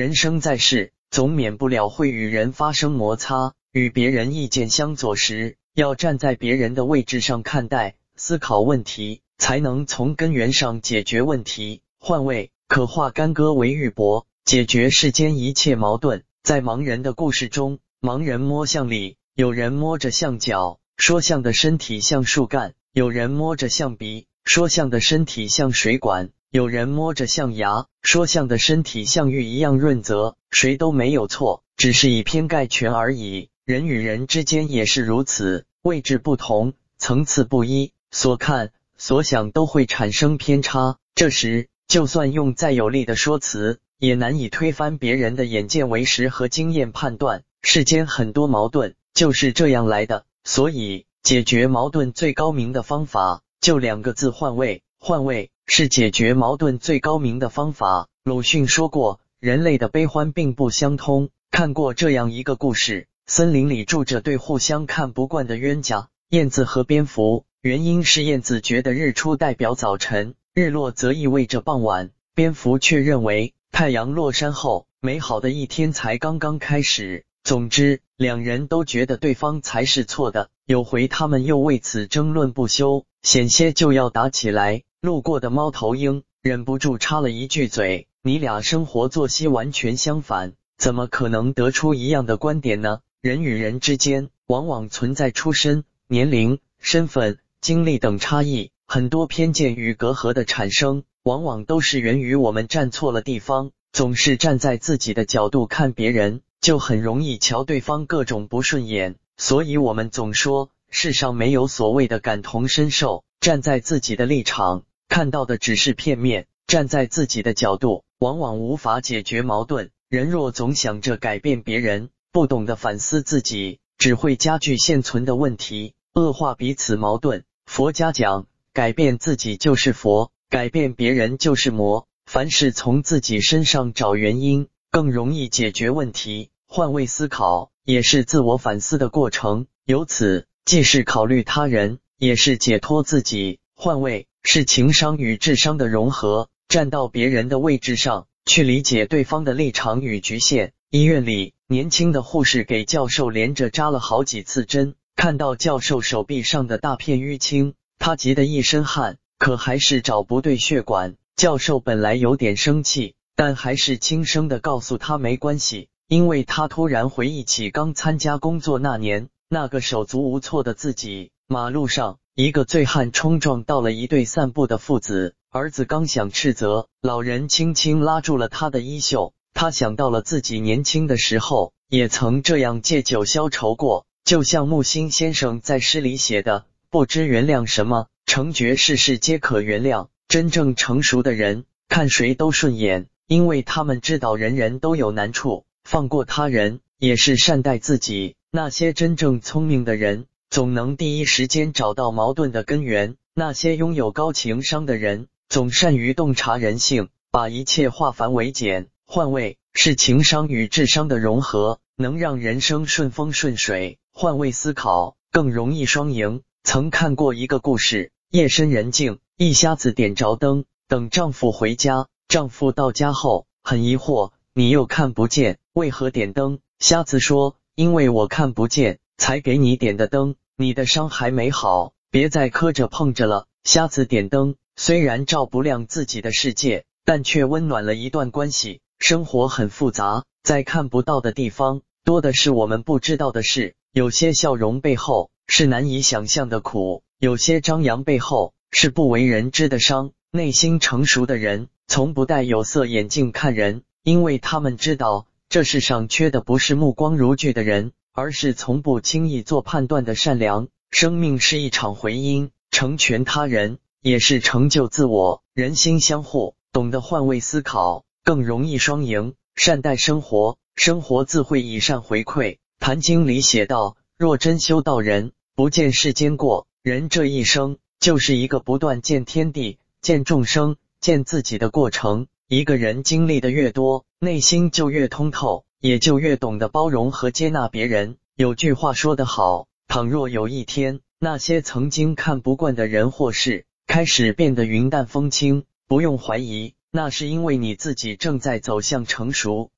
人生在世，总免不了会与人发生摩擦，与别人意见相左时，要站在别人的位置上看待、思考问题，才能从根源上解决问题。换位可化干戈为玉帛，解决世间一切矛盾。在盲人的故事中，盲人摸象里，有人摸着象脚，说象的身体像树干；有人摸着象鼻，说象的身体像水管。有人摸着象牙，说象的身体像玉一样润泽，谁都没有错，只是以偏概全而已。人与人之间也是如此，位置不同，层次不一，所看所想都会产生偏差。这时，就算用再有力的说辞，也难以推翻别人的眼见为实和经验判断。世间很多矛盾就是这样来的，所以解决矛盾最高明的方法就两个字：换位。换位。是解决矛盾最高明的方法。鲁迅说过，人类的悲欢并不相通。看过这样一个故事：森林里住着对互相看不惯的冤家，燕子和蝙蝠。原因是燕子觉得日出代表早晨，日落则意味着傍晚；蝙蝠却认为太阳落山后，美好的一天才刚刚开始。总之，两人都觉得对方才是错的。有回他们又为此争论不休，险些就要打起来。路过的猫头鹰忍不住插了一句嘴：“你俩生活作息完全相反，怎么可能得出一样的观点呢？”人与人之间往往存在出身、年龄、身份、经历等差异，很多偏见与隔阂的产生，往往都是源于我们站错了地方。总是站在自己的角度看别人，就很容易瞧对方各种不顺眼。所以，我们总说世上没有所谓的感同身受，站在自己的立场。看到的只是片面，站在自己的角度，往往无法解决矛盾。人若总想着改变别人，不懂得反思自己，只会加剧现存的问题，恶化彼此矛盾。佛家讲，改变自己就是佛，改变别人就是魔。凡事从自己身上找原因，更容易解决问题。换位思考也是自我反思的过程，由此既是考虑他人，也是解脱自己。换位。是情商与智商的融合，站到别人的位置上去理解对方的立场与局限。医院里，年轻的护士给教授连着扎了好几次针，看到教授手臂上的大片淤青，他急得一身汗，可还是找不对血管。教授本来有点生气，但还是轻声的告诉他没关系，因为他突然回忆起刚参加工作那年，那个手足无措的自己，马路上。一个醉汉冲撞到了一对散步的父子，儿子刚想斥责，老人轻轻拉住了他的衣袖。他想到了自己年轻的时候，也曾这样借酒消愁过。就像木心先生在诗里写的：“不知原谅什么，成觉世事皆可原谅。”真正成熟的人，看谁都顺眼，因为他们知道人人都有难处，放过他人也是善待自己。那些真正聪明的人。总能第一时间找到矛盾的根源。那些拥有高情商的人，总善于洞察人性，把一切化繁为简。换位是情商与智商的融合，能让人生顺风顺水。换位思考更容易双赢。曾看过一个故事：夜深人静，一瞎子点着灯，等丈夫回家。丈夫到家后很疑惑：“你又看不见，为何点灯？”瞎子说：“因为我看不见。”才给你点的灯，你的伤还没好，别再磕着碰着了。瞎子点灯，虽然照不亮自己的世界，但却温暖了一段关系。生活很复杂，在看不到的地方，多的是我们不知道的事。有些笑容背后是难以想象的苦，有些张扬背后是不为人知的伤。内心成熟的人，从不戴有色眼镜看人，因为他们知道，这世上缺的不是目光如炬的人。而是从不轻易做判断的善良。生命是一场回音，成全他人也是成就自我。人心相互，懂得换位思考，更容易双赢。善待生活，生活自会以善回馈。《坛经》里写道：“若真修道人，不见世间过。”人这一生就是一个不断见天地、见众生、见自己的过程。一个人经历的越多，内心就越通透。也就越懂得包容和接纳别人。有句话说得好：倘若有一天，那些曾经看不惯的人或事开始变得云淡风轻，不用怀疑，那是因为你自己正在走向成熟。